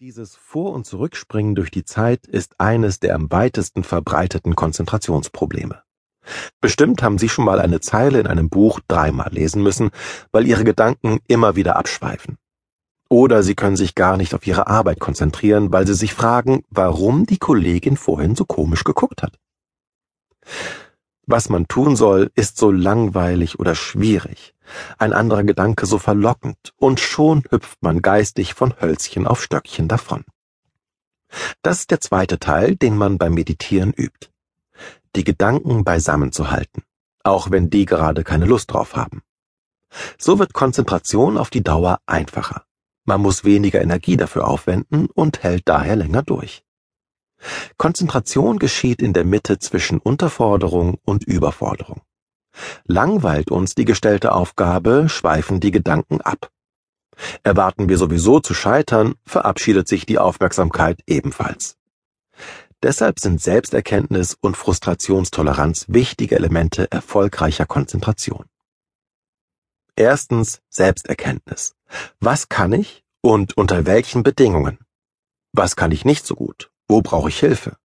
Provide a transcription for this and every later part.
Dieses Vor- und Zurückspringen durch die Zeit ist eines der am weitesten verbreiteten Konzentrationsprobleme. Bestimmt haben Sie schon mal eine Zeile in einem Buch dreimal lesen müssen, weil Ihre Gedanken immer wieder abschweifen. Oder Sie können sich gar nicht auf Ihre Arbeit konzentrieren, weil Sie sich fragen, warum die Kollegin vorhin so komisch geguckt hat. Was man tun soll, ist so langweilig oder schwierig, ein anderer Gedanke so verlockend, und schon hüpft man geistig von Hölzchen auf Stöckchen davon. Das ist der zweite Teil, den man beim Meditieren übt. Die Gedanken beisammen zu halten, auch wenn die gerade keine Lust drauf haben. So wird Konzentration auf die Dauer einfacher. Man muss weniger Energie dafür aufwenden und hält daher länger durch. Konzentration geschieht in der Mitte zwischen Unterforderung und Überforderung. Langweilt uns die gestellte Aufgabe, schweifen die Gedanken ab. Erwarten wir sowieso zu scheitern, verabschiedet sich die Aufmerksamkeit ebenfalls. Deshalb sind Selbsterkenntnis und Frustrationstoleranz wichtige Elemente erfolgreicher Konzentration. Erstens Selbsterkenntnis. Was kann ich und unter welchen Bedingungen? Was kann ich nicht so gut? Wo brauche ich Hilfe?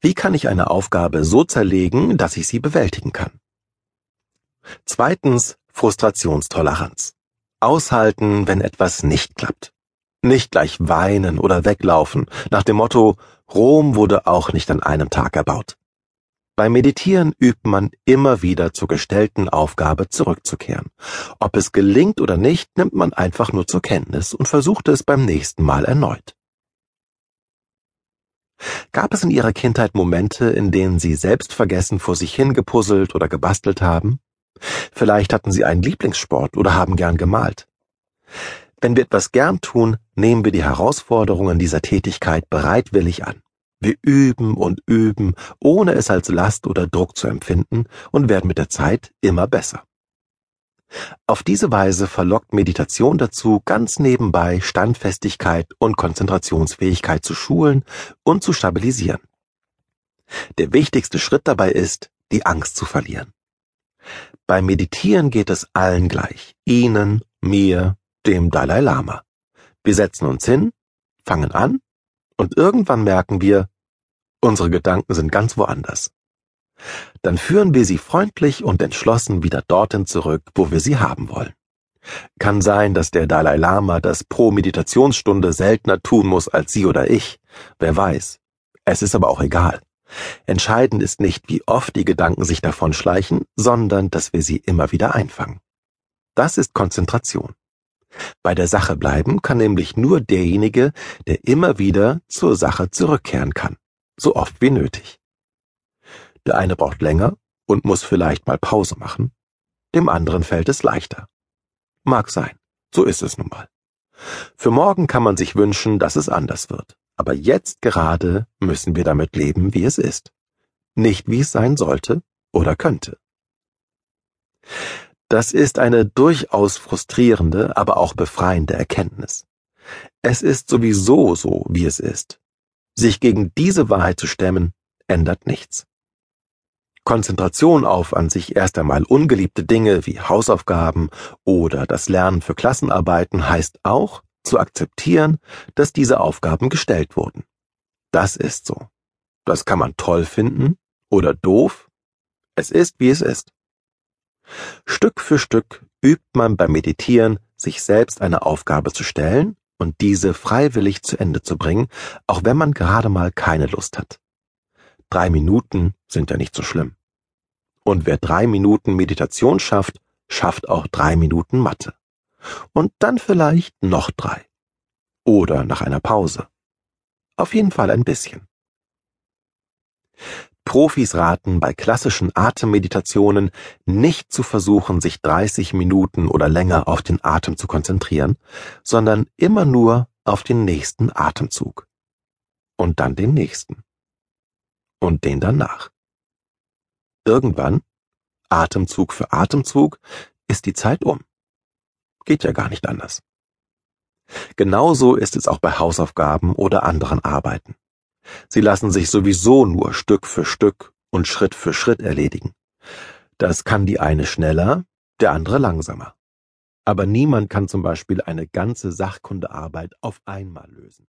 Wie kann ich eine Aufgabe so zerlegen, dass ich sie bewältigen kann? Zweitens Frustrationstoleranz. Aushalten, wenn etwas nicht klappt. Nicht gleich weinen oder weglaufen, nach dem Motto, Rom wurde auch nicht an einem Tag erbaut. Beim Meditieren übt man immer wieder zur gestellten Aufgabe zurückzukehren. Ob es gelingt oder nicht, nimmt man einfach nur zur Kenntnis und versucht es beim nächsten Mal erneut. Gab es in Ihrer Kindheit Momente, in denen Sie selbstvergessen vor sich hingepuzzelt oder gebastelt haben? Vielleicht hatten Sie einen Lieblingssport oder haben gern gemalt. Wenn wir etwas gern tun, nehmen wir die Herausforderungen dieser Tätigkeit bereitwillig an. Wir üben und üben, ohne es als Last oder Druck zu empfinden und werden mit der Zeit immer besser. Auf diese Weise verlockt Meditation dazu, ganz nebenbei Standfestigkeit und Konzentrationsfähigkeit zu schulen und zu stabilisieren. Der wichtigste Schritt dabei ist, die Angst zu verlieren. Beim Meditieren geht es allen gleich, Ihnen, mir, dem Dalai Lama. Wir setzen uns hin, fangen an und irgendwann merken wir, unsere Gedanken sind ganz woanders. Dann führen wir sie freundlich und entschlossen wieder dorthin zurück, wo wir sie haben wollen. Kann sein, dass der Dalai Lama das pro Meditationsstunde seltener tun muss als Sie oder ich. Wer weiß. Es ist aber auch egal. Entscheidend ist nicht, wie oft die Gedanken sich davon schleichen, sondern dass wir sie immer wieder einfangen. Das ist Konzentration. Bei der Sache bleiben kann nämlich nur derjenige, der immer wieder zur Sache zurückkehren kann, so oft wie nötig. Der eine braucht länger und muss vielleicht mal Pause machen, dem anderen fällt es leichter. Mag sein, so ist es nun mal. Für morgen kann man sich wünschen, dass es anders wird aber jetzt gerade müssen wir damit leben, wie es ist, nicht wie es sein sollte oder könnte. Das ist eine durchaus frustrierende, aber auch befreiende Erkenntnis. Es ist sowieso so, wie es ist. Sich gegen diese Wahrheit zu stemmen, ändert nichts. Konzentration auf an sich erst einmal ungeliebte Dinge wie Hausaufgaben oder das Lernen für Klassenarbeiten heißt auch, zu akzeptieren, dass diese Aufgaben gestellt wurden. Das ist so. Das kann man toll finden oder doof. Es ist, wie es ist. Stück für Stück übt man beim Meditieren, sich selbst eine Aufgabe zu stellen und diese freiwillig zu Ende zu bringen, auch wenn man gerade mal keine Lust hat. Drei Minuten sind ja nicht so schlimm. Und wer drei Minuten Meditation schafft, schafft auch drei Minuten Mathe und dann vielleicht noch drei. Oder nach einer Pause. Auf jeden Fall ein bisschen. Profis raten bei klassischen Atemmeditationen nicht zu versuchen, sich 30 Minuten oder länger auf den Atem zu konzentrieren, sondern immer nur auf den nächsten Atemzug. Und dann den nächsten. Und den danach. Irgendwann, Atemzug für Atemzug, ist die Zeit um. Geht ja gar nicht anders. Genauso ist es auch bei Hausaufgaben oder anderen Arbeiten. Sie lassen sich sowieso nur Stück für Stück und Schritt für Schritt erledigen. Das kann die eine schneller, der andere langsamer. Aber niemand kann zum Beispiel eine ganze Sachkundearbeit auf einmal lösen.